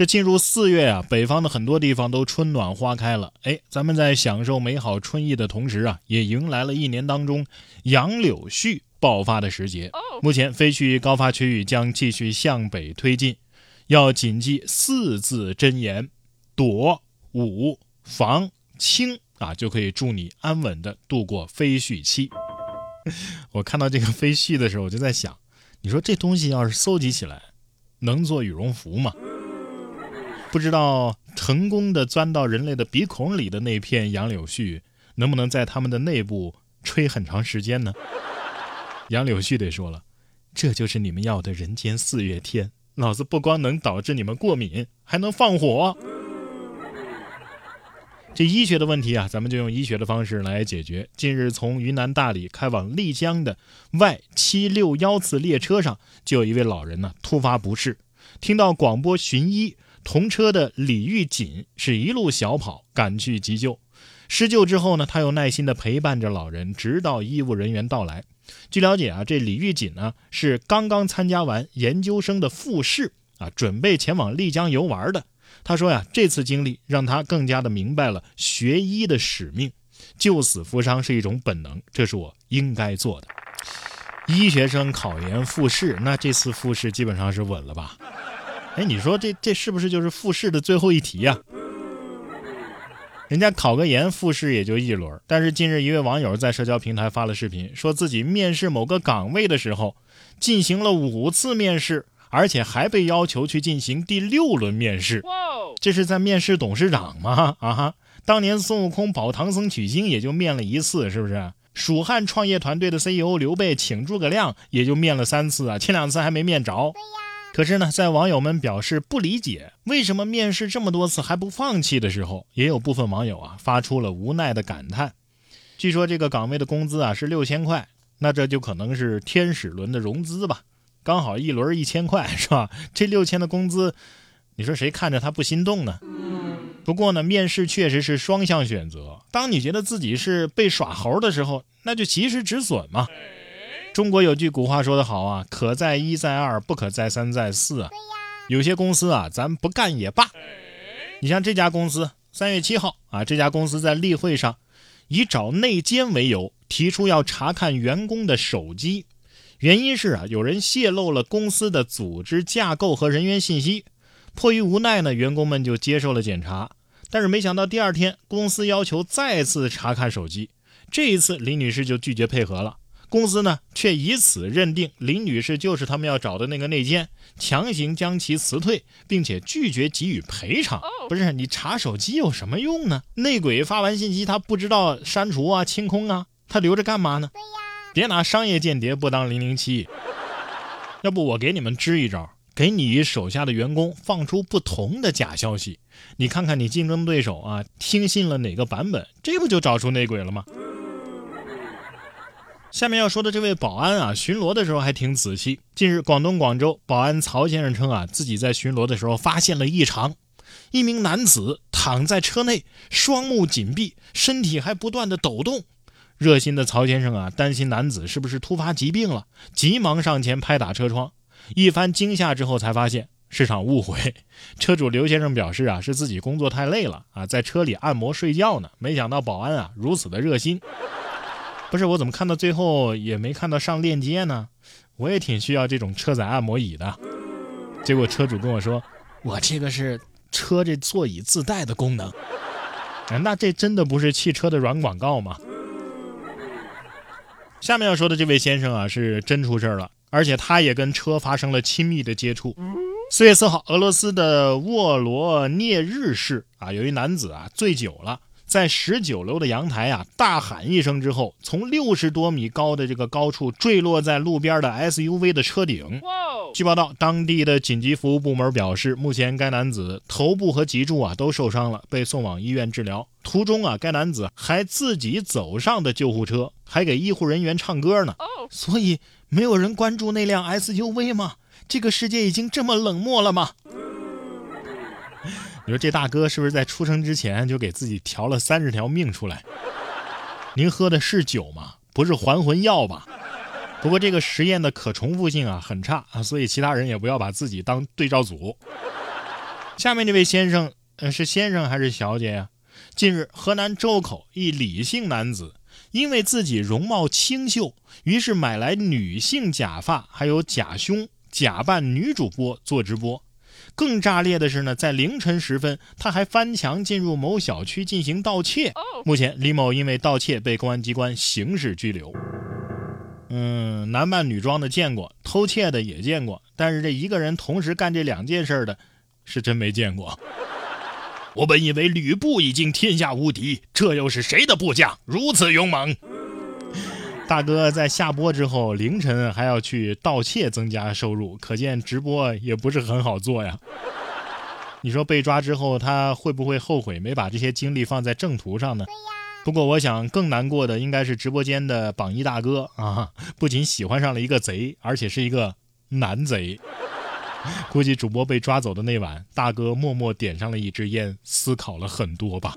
这进入四月啊，北方的很多地方都春暖花开了。哎，咱们在享受美好春意的同时啊，也迎来了一年当中杨柳絮爆发的时节。目前飞絮高发区域将继续向北推进，要谨记四字真言：躲、捂、防、清啊，就可以助你安稳的度过飞絮期。我看到这个飞絮的时候，我就在想，你说这东西要是搜集起来，能做羽绒服吗？不知道成功的钻到人类的鼻孔里的那片杨柳絮，能不能在它们的内部吹很长时间呢？杨柳絮得说了，这就是你们要的人间四月天，老子不光能导致你们过敏，还能放火。这医学的问题啊，咱们就用医学的方式来解决。近日，从云南大理开往丽江的 Y 七六幺次列车上，就有一位老人呢突发不适，听到广播寻医，同车的李玉锦是一路小跑赶去急救。施救之后呢，他又耐心地陪伴着老人，直到医务人员到来。据了解啊，这李玉锦呢是刚刚参加完研究生的复试啊，准备前往丽江游玩的。他说呀，这次经历让他更加的明白了学医的使命，救死扶伤是一种本能，这是我应该做的。医学生考研复试，那这次复试基本上是稳了吧？哎，你说这这是不是就是复试的最后一题呀？人家考个研复试也就一轮，但是近日一位网友在社交平台发了视频，说自己面试某个岗位的时候，进行了五次面试。而且还被要求去进行第六轮面试，这是在面试董事长吗？啊哈！当年孙悟空保唐僧取经也就面了一次，是不是？蜀汉创业团队的 CEO 刘备请诸葛亮也就面了三次啊，前两次还没面着。可是呢，在网友们表示不理解为什么面试这么多次还不放弃的时候，也有部分网友啊发出了无奈的感叹。据说这个岗位的工资啊是六千块，那这就可能是天使轮的融资吧。刚好一轮一千块是吧？这六千的工资，你说谁看着他不心动呢？不过呢，面试确实是双向选择。当你觉得自己是被耍猴的时候，那就及时止损嘛。中国有句古话说得好啊，可在一在二，不可在三在四啊。有些公司啊，咱不干也罢。你像这家公司，三月七号啊，这家公司在例会上以找内奸为由，提出要查看员工的手机。原因是啊，有人泄露了公司的组织架构和人员信息，迫于无奈呢，员工们就接受了检查。但是没想到第二天，公司要求再次查看手机，这一次李女士就拒绝配合了。公司呢，却以此认定林女士就是他们要找的那个内奸，强行将其辞退，并且拒绝给予赔偿。不是你查手机有什么用呢？内鬼发完信息，他不知道删除啊、清空啊，他留着干嘛呢？对呀。别拿商业间谍不当零零七，要不我给你们支一招，给你手下的员工放出不同的假消息，你看看你竞争对手啊听信了哪个版本，这不就找出内鬼了吗？下面要说的这位保安啊，巡逻的时候还挺仔细。近日，广东广州保安曹先生称啊，自己在巡逻的时候发现了异常，一名男子躺在车内，双目紧闭，身体还不断的抖动。热心的曹先生啊，担心男子是不是突发疾病了，急忙上前拍打车窗。一番惊吓之后，才发现是场误会。车主刘先生表示啊，是自己工作太累了啊，在车里按摩睡觉呢。没想到保安啊如此的热心。不是我怎么看到最后也没看到上链接呢？我也挺需要这种车载按摩椅的。结果车主跟我说，我这个是车这座椅自带的功能。那这真的不是汽车的软广告吗？下面要说的这位先生啊，是真出事了，而且他也跟车发生了亲密的接触。四月四号，俄罗斯的沃罗涅日市啊，有一男子啊醉酒了，在十九楼的阳台啊大喊一声之后，从六十多米高的这个高处坠落在路边的 SUV 的车顶。据报道，当地的紧急服务部门表示，目前该男子头部和脊柱啊都受伤了，被送往医院治疗。途中啊，该男子还自己走上的救护车，还给医护人员唱歌呢。所以，没有人关注那辆 SUV 吗？这个世界已经这么冷漠了吗？你说这大哥是不是在出生之前就给自己调了三十条命出来？您喝的是酒吗？不是还魂药吧？不过这个实验的可重复性啊很差啊，所以其他人也不要把自己当对照组。下面这位先生，呃，是先生还是小姐呀？近日，河南周口一李姓男子因为自己容貌清秀，于是买来女性假发，还有假胸，假扮女主播做直播。更炸裂的是呢，在凌晨时分，他还翻墙进入某小区进行盗窃。目前，李某因为盗窃被公安机关刑事拘留。嗯，男扮女装的见过，偷窃的也见过，但是这一个人同时干这两件事的，是真没见过。我本以为吕布已经天下无敌，这又是谁的部将如此勇猛？大哥在下播之后凌晨还要去盗窃增加收入，可见直播也不是很好做呀。你说被抓之后他会不会后悔没把这些精力放在正途上呢？不过，我想更难过的应该是直播间的榜一大哥啊！不仅喜欢上了一个贼，而且是一个男贼。估计主播被抓走的那晚，大哥默默点上了一支烟，思考了很多吧。